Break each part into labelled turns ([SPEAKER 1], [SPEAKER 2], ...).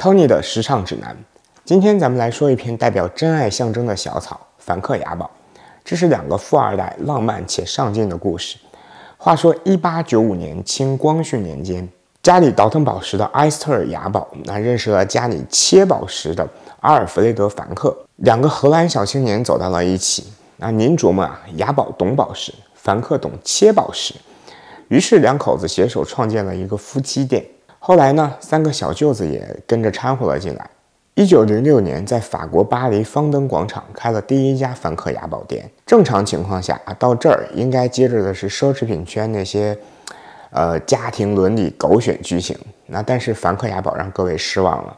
[SPEAKER 1] Tony 的时尚指南。今天咱们来说一篇代表真爱象征的小草——梵克雅宝。这是两个富二代浪漫且上进的故事。话说，一八九五年清光绪年间，家里倒腾宝石的埃斯特尔雅宝，那认识了家里切宝石的阿尔弗雷德凡克，两个荷兰小青年走到了一起。那您琢磨啊，雅宝懂宝石，凡克懂切宝石。于是两口子携手创建了一个夫妻店。后来呢，三个小舅子也跟着掺和了进来。一九零六年，在法国巴黎方登广场开了第一家梵克雅宝店。正常情况下啊，到这儿应该接着的是奢侈品圈那些，呃，家庭伦理狗血剧情。那但是梵克雅宝让各位失望了。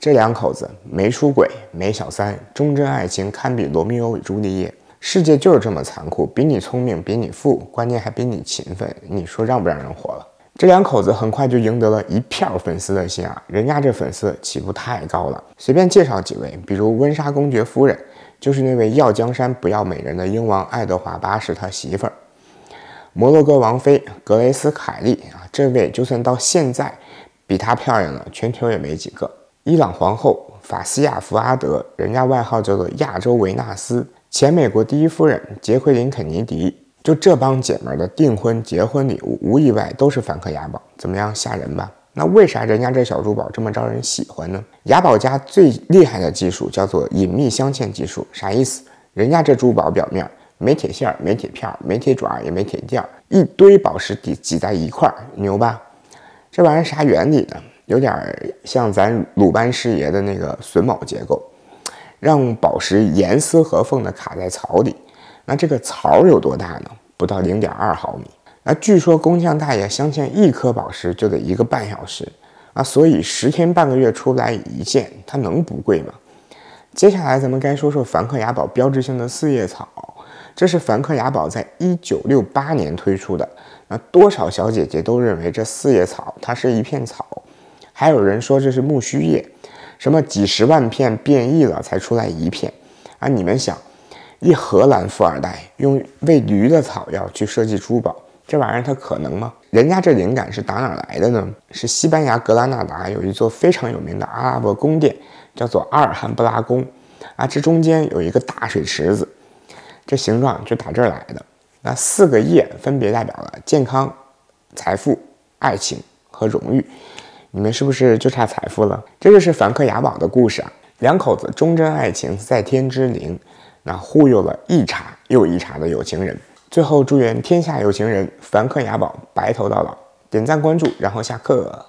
[SPEAKER 1] 这两口子没出轨，没小三，忠贞爱情堪比罗密欧与朱丽叶。世界就是这么残酷，比你聪明，比你富，关键还比你勤奋，你说让不让人活？这两口子很快就赢得了一票粉丝的心啊！人家这粉丝起步太高了，随便介绍几位，比如温莎公爵夫人，就是那位要江山不要美人的英王爱德华八世他媳妇儿；摩洛哥王妃格雷斯凯利啊，这位就算到现在比她漂亮的全球也没几个；伊朗皇后法西亚福阿德，人家外号叫做亚洲维纳斯。前美国第一夫人杰奎琳·肯尼迪，就这帮姐们的订婚、结婚礼物，无意外都是梵克雅宝，怎么样，吓人吧？那为啥人家这小珠宝这么招人喜欢呢？雅宝家最厉害的技术叫做隐秘镶嵌技术，啥意思？人家这珠宝表面没铁线、没铁片、没铁爪，也没铁垫，一堆宝石挤挤在一块儿，牛吧？这玩意儿啥原理呢？有点像咱鲁班师爷的那个榫卯结构。让宝石严丝合缝的卡在槽里，那这个槽有多大呢？不到零点二毫米。那据说工匠大爷镶嵌一颗宝石就得一个半小时啊，所以十天半个月出来一件，它能不贵吗？接下来咱们该说说梵克雅宝标志性的四叶草，这是梵克雅宝在一九六八年推出的。那多少小姐姐都认为这四叶草它是一片草，还有人说这是苜蓿叶。什么几十万片变异了才出来一片啊？你们想，一荷兰富二代用喂驴的草药去设计珠宝，这玩意儿它可能吗？人家这灵感是打哪儿来的呢？是西班牙格拉纳达有一座非常有名的阿拉伯宫殿，叫做阿尔罕布拉宫啊。这中间有一个大水池子，这形状就打这儿来的。那四个叶分别代表了健康、财富、爱情和荣誉。你们是不是就差财富了？这就是梵克雅宝的故事啊！两口子忠贞爱情在天之灵，那忽悠了一茬又一茬的有情人。最后祝愿天下有情人梵克雅宝白头到老。点赞关注，然后下课。